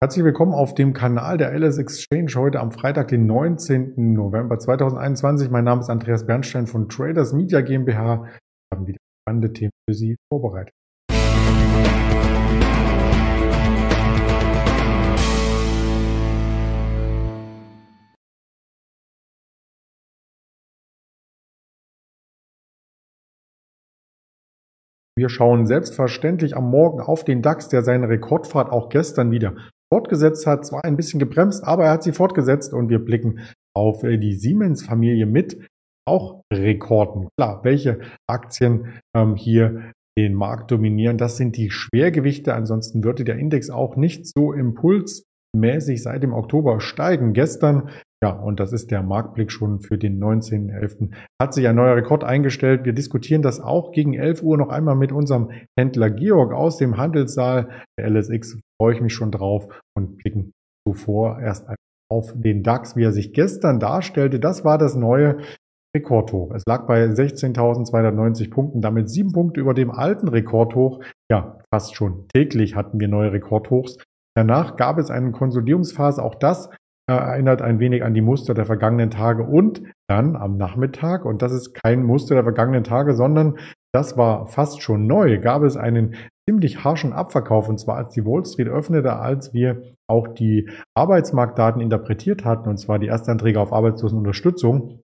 Herzlich willkommen auf dem Kanal der LS Exchange heute am Freitag, den 19. November 2021. Mein Name ist Andreas Bernstein von Traders Media GmbH. Wir haben wieder spannende Themen für Sie vorbereitet. Wir schauen selbstverständlich am Morgen auf den DAX, der seine Rekordfahrt auch gestern wieder fortgesetzt hat. Zwar ein bisschen gebremst, aber er hat sie fortgesetzt und wir blicken auf äh, die Siemens-Familie mit auch Rekorden. Klar, welche Aktien ähm, hier den Markt dominieren, das sind die Schwergewichte. Ansonsten würde der Index auch nicht so impulsmäßig seit dem Oktober steigen. Gestern ja, und das ist der Marktblick schon für den 19.11. Hat sich ein neuer Rekord eingestellt. Wir diskutieren das auch gegen 11 Uhr noch einmal mit unserem Händler Georg aus dem Handelssaal der LSX. Freue ich mich schon drauf und blicken zuvor erst auf den DAX, wie er sich gestern darstellte. Das war das neue Rekordhoch. Es lag bei 16.290 Punkten, damit sieben Punkte über dem alten Rekordhoch. Ja, fast schon täglich hatten wir neue Rekordhochs. Danach gab es eine Konsolidierungsphase. Auch das erinnert ein wenig an die Muster der vergangenen Tage und dann am Nachmittag, und das ist kein Muster der vergangenen Tage, sondern das war fast schon neu, gab es einen ziemlich harschen Abverkauf und zwar als die Wall Street öffnete, als wir auch die Arbeitsmarktdaten interpretiert hatten und zwar die Erstanträge auf Arbeitslosenunterstützung.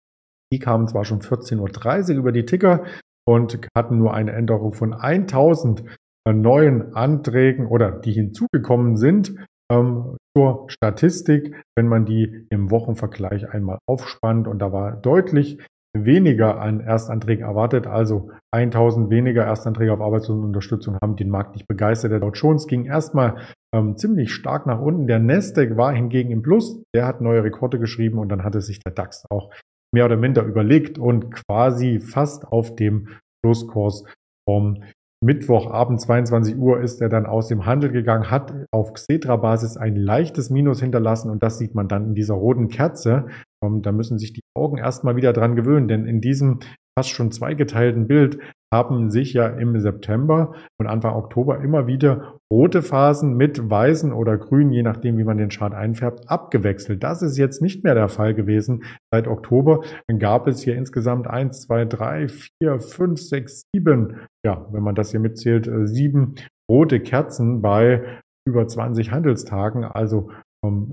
Die kamen zwar schon 14.30 Uhr über die Ticker und hatten nur eine Änderung von 1000 neuen Anträgen oder die hinzugekommen sind ähm, zur Statistik, wenn man die im Wochenvergleich einmal aufspannt. Und da war deutlich weniger an Erstanträgen erwartet, also 1000 weniger Erstanträge auf Arbeitslosenunterstützung haben den Markt nicht begeistert. Der Dow Jones ging erstmal ähm, ziemlich stark nach unten. Der Nasdaq war hingegen im Plus, der hat neue Rekorde geschrieben und dann hatte sich der DAX auch mehr oder minder überlegt und quasi fast auf dem Schlusskurs vom Mittwochabend 22 Uhr ist er dann aus dem Handel gegangen, hat auf Xetra-Basis ein leichtes Minus hinterlassen und das sieht man dann in dieser roten Kerze. Ähm, da müssen sich die Augen erstmal wieder dran gewöhnen, denn in diesem fast schon zweigeteilten Bild haben sich ja im September und Anfang Oktober immer wieder rote Phasen mit weißen oder grünen, je nachdem, wie man den Chart einfärbt, abgewechselt. Das ist jetzt nicht mehr der Fall gewesen. Seit Oktober gab es hier insgesamt eins, zwei, drei, vier, fünf, sechs, sieben, ja, wenn man das hier mitzählt, äh, sieben rote Kerzen bei über 20 Handelstagen. Also ähm,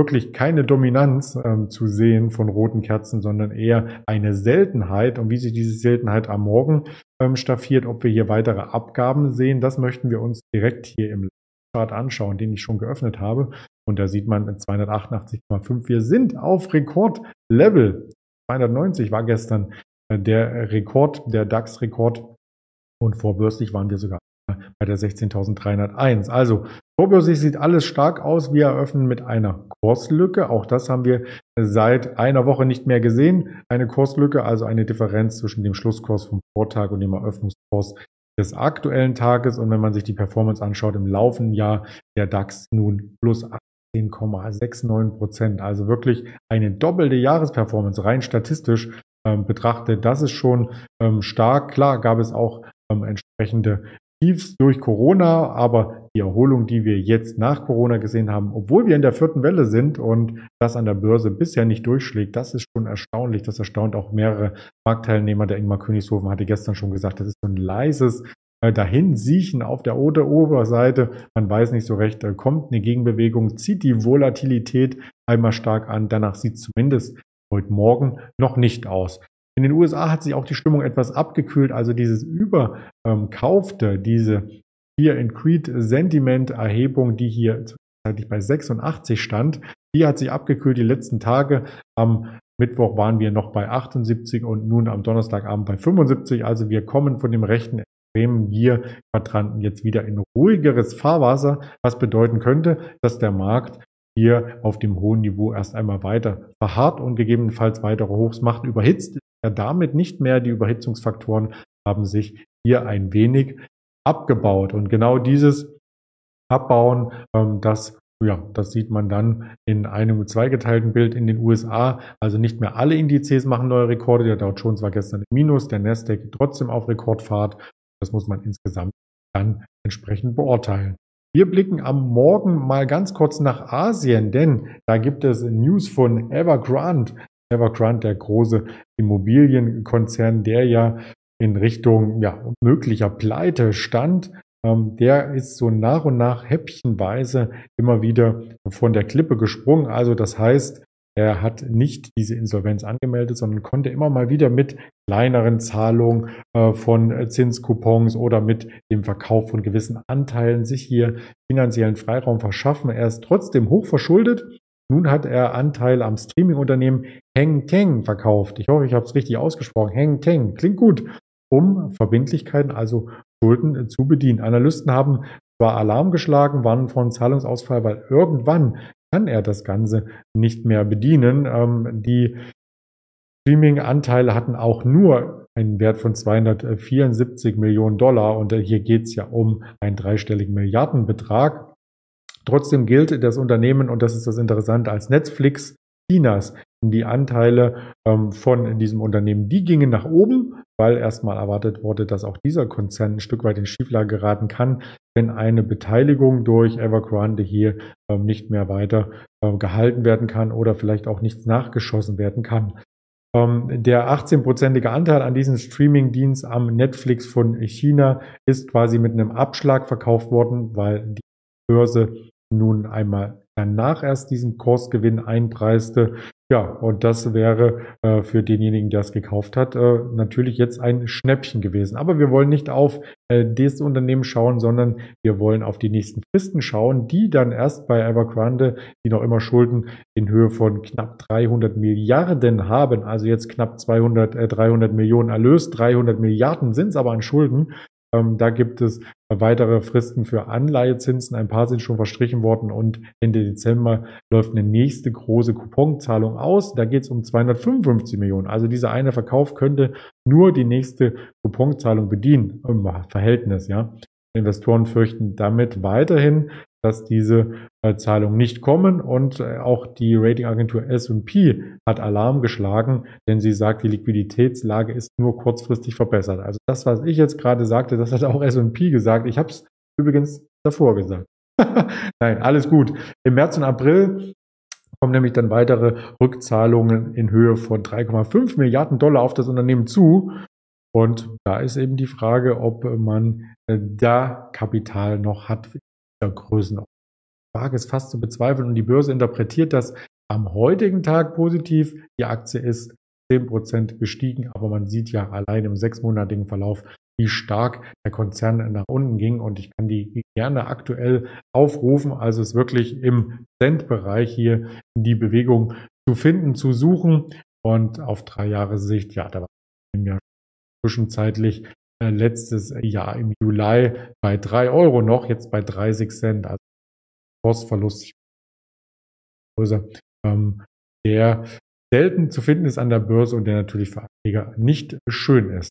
wirklich keine Dominanz ähm, zu sehen von roten Kerzen, sondern eher eine Seltenheit. Und wie sich diese Seltenheit am Morgen ähm, staffiert, ob wir hier weitere Abgaben sehen, das möchten wir uns direkt hier im Chart anschauen, den ich schon geöffnet habe. Und da sieht man 288,5. Wir sind auf Rekordlevel. 290 war gestern äh, der Rekord, der DAX-Rekord. Und vorbörslich waren wir sogar bei der 16.301. Also vorbörslich sieht alles stark aus. Wir eröffnen mit einer Kurslücke. Auch das haben wir seit einer Woche nicht mehr gesehen. Eine Kurslücke, also eine Differenz zwischen dem Schlusskurs vom Vortag und dem Eröffnungskurs des aktuellen Tages. Und wenn man sich die Performance anschaut im laufenden Jahr, der DAX nun plus 10,69 Prozent. Also wirklich eine doppelte Jahresperformance rein statistisch ähm, betrachtet. Das ist schon ähm, stark. Klar gab es auch ähm, entsprechende Tiefs durch Corona, aber die Erholung, die wir jetzt nach Corona gesehen haben, obwohl wir in der vierten Welle sind und das an der Börse bisher nicht durchschlägt, das ist schon erstaunlich. Das erstaunt auch mehrere Marktteilnehmer. Der Ingmar Königshofen hatte gestern schon gesagt, das ist so ein leises äh, dahin siechen auf der Oberseite. Man weiß nicht so recht, da kommt eine Gegenbewegung, zieht die Volatilität einmal stark an. Danach sieht es zumindest heute Morgen noch nicht aus. In den USA hat sich auch die Stimmung etwas abgekühlt, also dieses überkaufte, diese Fear and Creed Sentiment Erhebung, die hier zwischenzeitlich bei 86 stand, die hat sich abgekühlt die letzten Tage. Am Mittwoch waren wir noch bei 78 und nun am Donnerstagabend bei 75. Also wir kommen von dem rechten extremen Gier-Quadranten jetzt wieder in ruhigeres Fahrwasser, was bedeuten könnte, dass der Markt hier auf dem hohen Niveau erst einmal weiter verharrt und gegebenenfalls weitere Hochs macht. Überhitzt ja damit nicht mehr. Die Überhitzungsfaktoren haben sich hier ein wenig abgebaut. Und genau dieses Abbauen, ähm, das ja, das sieht man dann in einem zweigeteilten Bild in den USA. Also nicht mehr alle Indizes machen neue Rekorde. Der Dow Jones war gestern im Minus, der Nasdaq trotzdem auf Rekordfahrt. Das muss man insgesamt dann entsprechend beurteilen. Wir blicken am Morgen mal ganz kurz nach Asien, denn da gibt es News von Evergrande. Evergrande, der große Immobilienkonzern, der ja in Richtung ja, möglicher Pleite stand. Ähm, der ist so nach und nach häppchenweise immer wieder von der Klippe gesprungen. Also das heißt, er hat nicht diese Insolvenz angemeldet, sondern konnte immer mal wieder mit kleineren Zahlungen äh, von Zinskupons oder mit dem Verkauf von gewissen Anteilen sich hier finanziellen Freiraum verschaffen. Er ist trotzdem hoch verschuldet. Nun hat er Anteile am Streaming-Unternehmen Heng Teng verkauft. Ich hoffe, ich habe es richtig ausgesprochen. Heng Teng klingt gut, um Verbindlichkeiten, also Schulden zu bedienen. Analysten haben zwar Alarm geschlagen, warnen von Zahlungsausfall, weil irgendwann kann er das Ganze nicht mehr bedienen. Ähm, die Streaming-Anteile hatten auch nur einen Wert von 274 Millionen Dollar und äh, hier geht es ja um einen dreistelligen Milliardenbetrag. Trotzdem gilt das Unternehmen, und das ist das Interessante, als Netflix Chinas. Die Anteile ähm, von diesem Unternehmen, die gingen nach oben, weil erstmal erwartet wurde, dass auch dieser Konzern ein Stück weit in Schieflage geraten kann, wenn eine Beteiligung durch Evergrande hier ähm, nicht mehr weiter äh, gehalten werden kann oder vielleicht auch nichts nachgeschossen werden kann. Ähm, der 18-prozentige Anteil an diesem Streaming-Dienst am Netflix von China ist quasi mit einem Abschlag verkauft worden, weil die Börse nun einmal danach erst diesen Kursgewinn einpreiste. Ja, und das wäre äh, für denjenigen, der es gekauft hat, äh, natürlich jetzt ein Schnäppchen gewesen. Aber wir wollen nicht auf äh, dieses Unternehmen schauen, sondern wir wollen auf die nächsten Fristen schauen, die dann erst bei Evergrande, die noch immer Schulden in Höhe von knapp 300 Milliarden haben, also jetzt knapp 200, äh, 300 Millionen erlöst, 300 Milliarden sind es aber an Schulden, ähm, da gibt es weitere Fristen für Anleihezinsen. Ein paar sind schon verstrichen worden und Ende Dezember läuft eine nächste große Couponzahlung aus. Da geht es um 255 Millionen. Also dieser eine Verkauf könnte nur die nächste Couponzahlung bedienen im Verhältnis. Ja, Investoren fürchten damit weiterhin, dass diese äh, Zahlungen nicht kommen und äh, auch die Ratingagentur S&P hat Alarm geschlagen, denn sie sagt, die Liquiditätslage ist nur kurzfristig verbessert. Also das, was ich jetzt gerade sagte, das hat auch S&P gesagt. Ich habe es übrigens davor gesagt. Nein, alles gut. Im März und April kommen nämlich dann weitere Rückzahlungen in Höhe von 3,5 Milliarden Dollar auf das Unternehmen zu. Und da ist eben die Frage, ob man äh, da Kapital noch hat der Größenordnung. Ich wage es fast zu bezweifeln und die Börse interpretiert das am heutigen Tag positiv. Die Aktie ist 10% gestiegen, aber man sieht ja allein im sechsmonatigen Verlauf, wie stark der Konzern nach unten ging und ich kann die gerne aktuell aufrufen. Also es ist wirklich im Cent-Bereich hier die Bewegung zu finden, zu suchen und auf drei Jahre Sicht, ja, da war ja zwischenzeitlich äh, letztes Jahr im Juli bei drei Euro noch, jetzt bei 30 Cent. Also Kursverlust ähm, der selten zu finden ist an der Börse und der natürlich für Anleger nicht schön ist.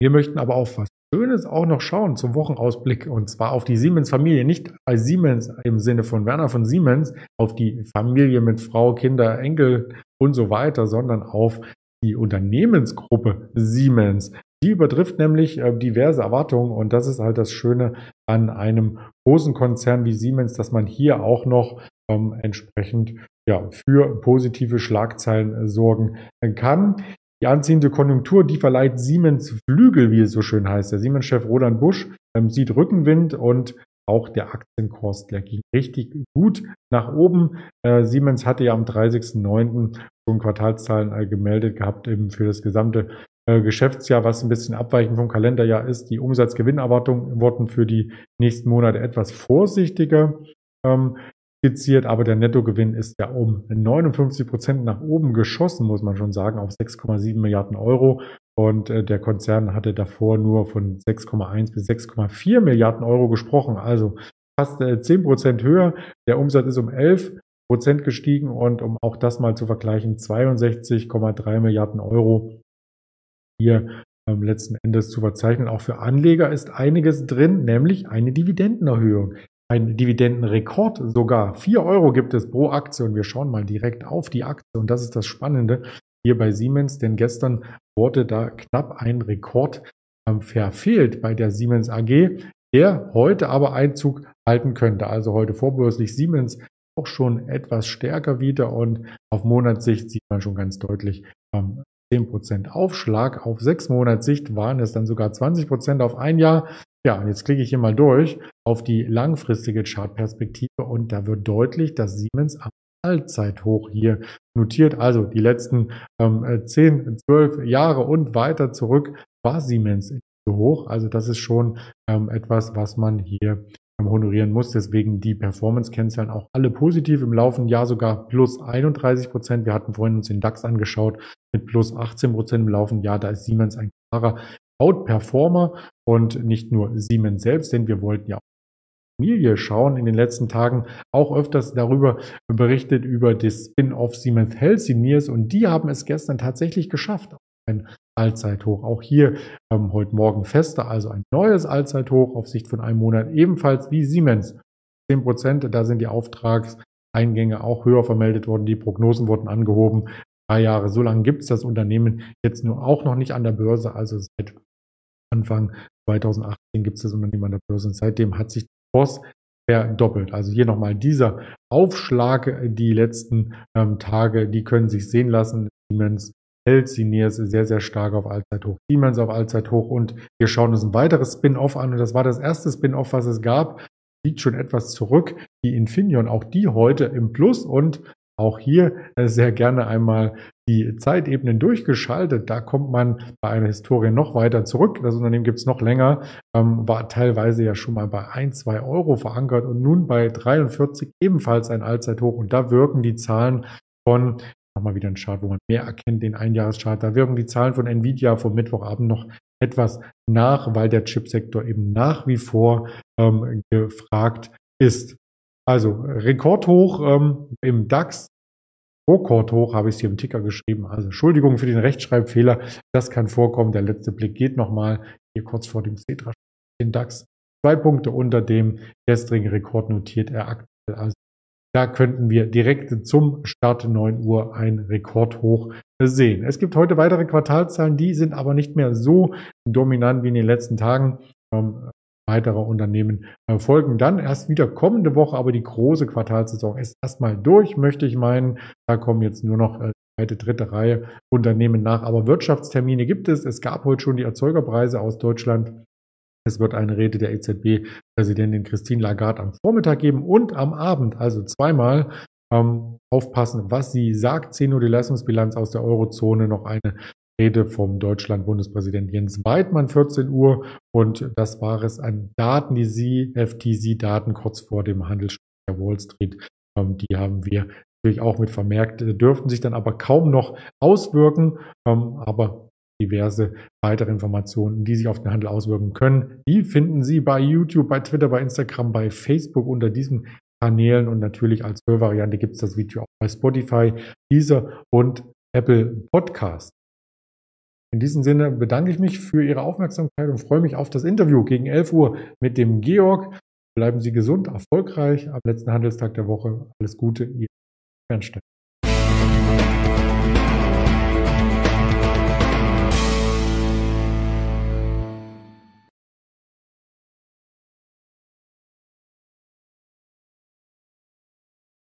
Wir möchten aber auf was Schönes auch noch schauen zum Wochenausblick und zwar auf die Siemens-Familie, nicht bei Siemens im Sinne von Werner von Siemens, auf die Familie mit Frau, Kinder, Enkel und so weiter, sondern auf die Unternehmensgruppe Siemens. Die übertrifft nämlich äh, diverse Erwartungen und das ist halt das Schöne an einem großen Konzern wie Siemens, dass man hier auch noch ähm, entsprechend ja, für positive Schlagzeilen äh, sorgen kann. Die anziehende Konjunktur, die verleiht Siemens Flügel, wie es so schön heißt. Der Siemens-Chef Roland Busch ähm, sieht Rückenwind und auch der Aktienkurs, der ging richtig gut nach oben. Äh, Siemens hatte ja am 30.09. schon Quartalszahlen äh, gemeldet gehabt, eben für das gesamte äh, Geschäftsjahr, was ein bisschen abweichend vom Kalenderjahr ist. Die Umsatzgewinnerwartungen wurden für die nächsten Monate etwas vorsichtiger ähm, skizziert, aber der Nettogewinn ist ja um 59 Prozent nach oben geschossen, muss man schon sagen, auf 6,7 Milliarden Euro. Und äh, der Konzern hatte davor nur von 6,1 bis 6,4 Milliarden Euro gesprochen, also fast äh, 10 Prozent höher. Der Umsatz ist um 11 Prozent gestiegen und um auch das mal zu vergleichen, 62,3 Milliarden Euro hier ähm, letzten Endes zu verzeichnen. Auch für Anleger ist einiges drin, nämlich eine Dividendenerhöhung. Ein Dividendenrekord sogar. 4 Euro gibt es pro Aktie und wir schauen mal direkt auf die Aktie und das ist das Spannende hier bei Siemens, denn gestern wurde da knapp ein Rekord ähm, verfehlt bei der Siemens AG. der heute aber Einzug halten könnte. Also heute vorbörslich Siemens auch schon etwas stärker wieder und auf Monatssicht sieht man schon ganz deutlich ähm, 10% Aufschlag. Auf sechs Monatssicht waren es dann sogar 20% auf ein Jahr. Ja, jetzt klicke ich hier mal durch auf die langfristige Chartperspektive und da wird deutlich, dass Siemens am Allzeithoch hier notiert. Also die letzten ähm, 10, 12 Jahre und weiter zurück war Siemens so hoch. Also das ist schon ähm, etwas, was man hier ähm, honorieren muss. Deswegen die Performance-Kennzahlen auch alle positiv im laufenden Jahr sogar plus 31 Prozent. Wir hatten vorhin uns den DAX angeschaut mit plus 18 Prozent im laufenden Jahr. Da ist Siemens ein klarer Outperformer und nicht nur Siemens selbst, denn wir wollten ja Familie schauen, in den letzten Tagen auch öfters darüber berichtet, über das Spin-off Siemens Healthineers und die haben es gestern tatsächlich geschafft. Ein Allzeithoch. Auch hier ähm, heute Morgen fester, also ein neues Allzeithoch auf Sicht von einem Monat, ebenfalls wie Siemens. 10 Prozent, da sind die Auftragseingänge auch höher vermeldet worden, die Prognosen wurden angehoben. Drei Jahre, so lange gibt es das Unternehmen jetzt nur auch noch nicht an der Börse, also seit Anfang 2018 gibt es das Unternehmen an der Börse und seitdem hat sich Kurs verdoppelt. Also hier nochmal dieser Aufschlag die letzten ähm, Tage, die können sich sehen lassen. Siemens hält Siniers sehr, sehr stark auf Allzeithoch. Siemens auf Allzeithoch und wir schauen uns ein weiteres Spin-off an und das war das erste Spin-off, was es gab. Liegt schon etwas zurück. Die Infineon, auch die heute im Plus und auch hier äh, sehr gerne einmal die Zeitebenen durchgeschaltet. Da kommt man bei einer Historie noch weiter zurück. Das Unternehmen gibt es noch länger, ähm, war teilweise ja schon mal bei 1, 2 Euro verankert und nun bei 43 ebenfalls ein Allzeithoch. Und da wirken die Zahlen von, nochmal wieder ein Chart, wo man mehr erkennt, den Einjahreschart, da wirken die Zahlen von Nvidia vom Mittwochabend noch etwas nach, weil der Chipsektor eben nach wie vor ähm, gefragt ist. Also Rekordhoch ähm, im DAX, Rekordhoch habe ich es hier im Ticker geschrieben. Also Entschuldigung für den Rechtschreibfehler, das kann vorkommen. Der letzte Blick geht nochmal hier kurz vor dem Cetra den DAX. Zwei Punkte unter dem gestrigen Rekord notiert er aktuell. Also da könnten wir direkt zum Start 9 Uhr ein Rekordhoch sehen. Es gibt heute weitere Quartalzahlen, die sind aber nicht mehr so dominant wie in den letzten Tagen. Ähm, weitere Unternehmen äh, folgen dann erst wieder kommende Woche, aber die große Quartalsaison ist erstmal durch, möchte ich meinen. Da kommen jetzt nur noch äh, zweite, dritte Reihe Unternehmen nach. Aber Wirtschaftstermine gibt es. Es gab heute schon die Erzeugerpreise aus Deutschland. Es wird eine Rede der EZB-Präsidentin Christine Lagarde am Vormittag geben und am Abend, also zweimal. Ähm, aufpassen, was sie sagt. 10 Uhr die Leistungsbilanz aus der Eurozone, noch eine Rede vom Deutschland-Bundespräsident Jens Weidmann, 14 Uhr. Und das war es an Daten, die Sie, FTC-Daten kurz vor dem Handelsstart der Wall Street, ähm, die haben wir natürlich auch mit vermerkt, dürften sich dann aber kaum noch auswirken. Ähm, aber diverse weitere Informationen, die sich auf den Handel auswirken können, die finden Sie bei YouTube, bei Twitter, bei Instagram, bei Facebook unter diesen Kanälen und natürlich als Hörvariante gibt es das Video auch bei Spotify, Deezer und Apple Podcast. In diesem Sinne bedanke ich mich für Ihre Aufmerksamkeit und freue mich auf das Interview gegen 11 Uhr mit dem Georg. Bleiben Sie gesund, erfolgreich am letzten Handelstag der Woche. Alles Gute, Ihr Bernstein.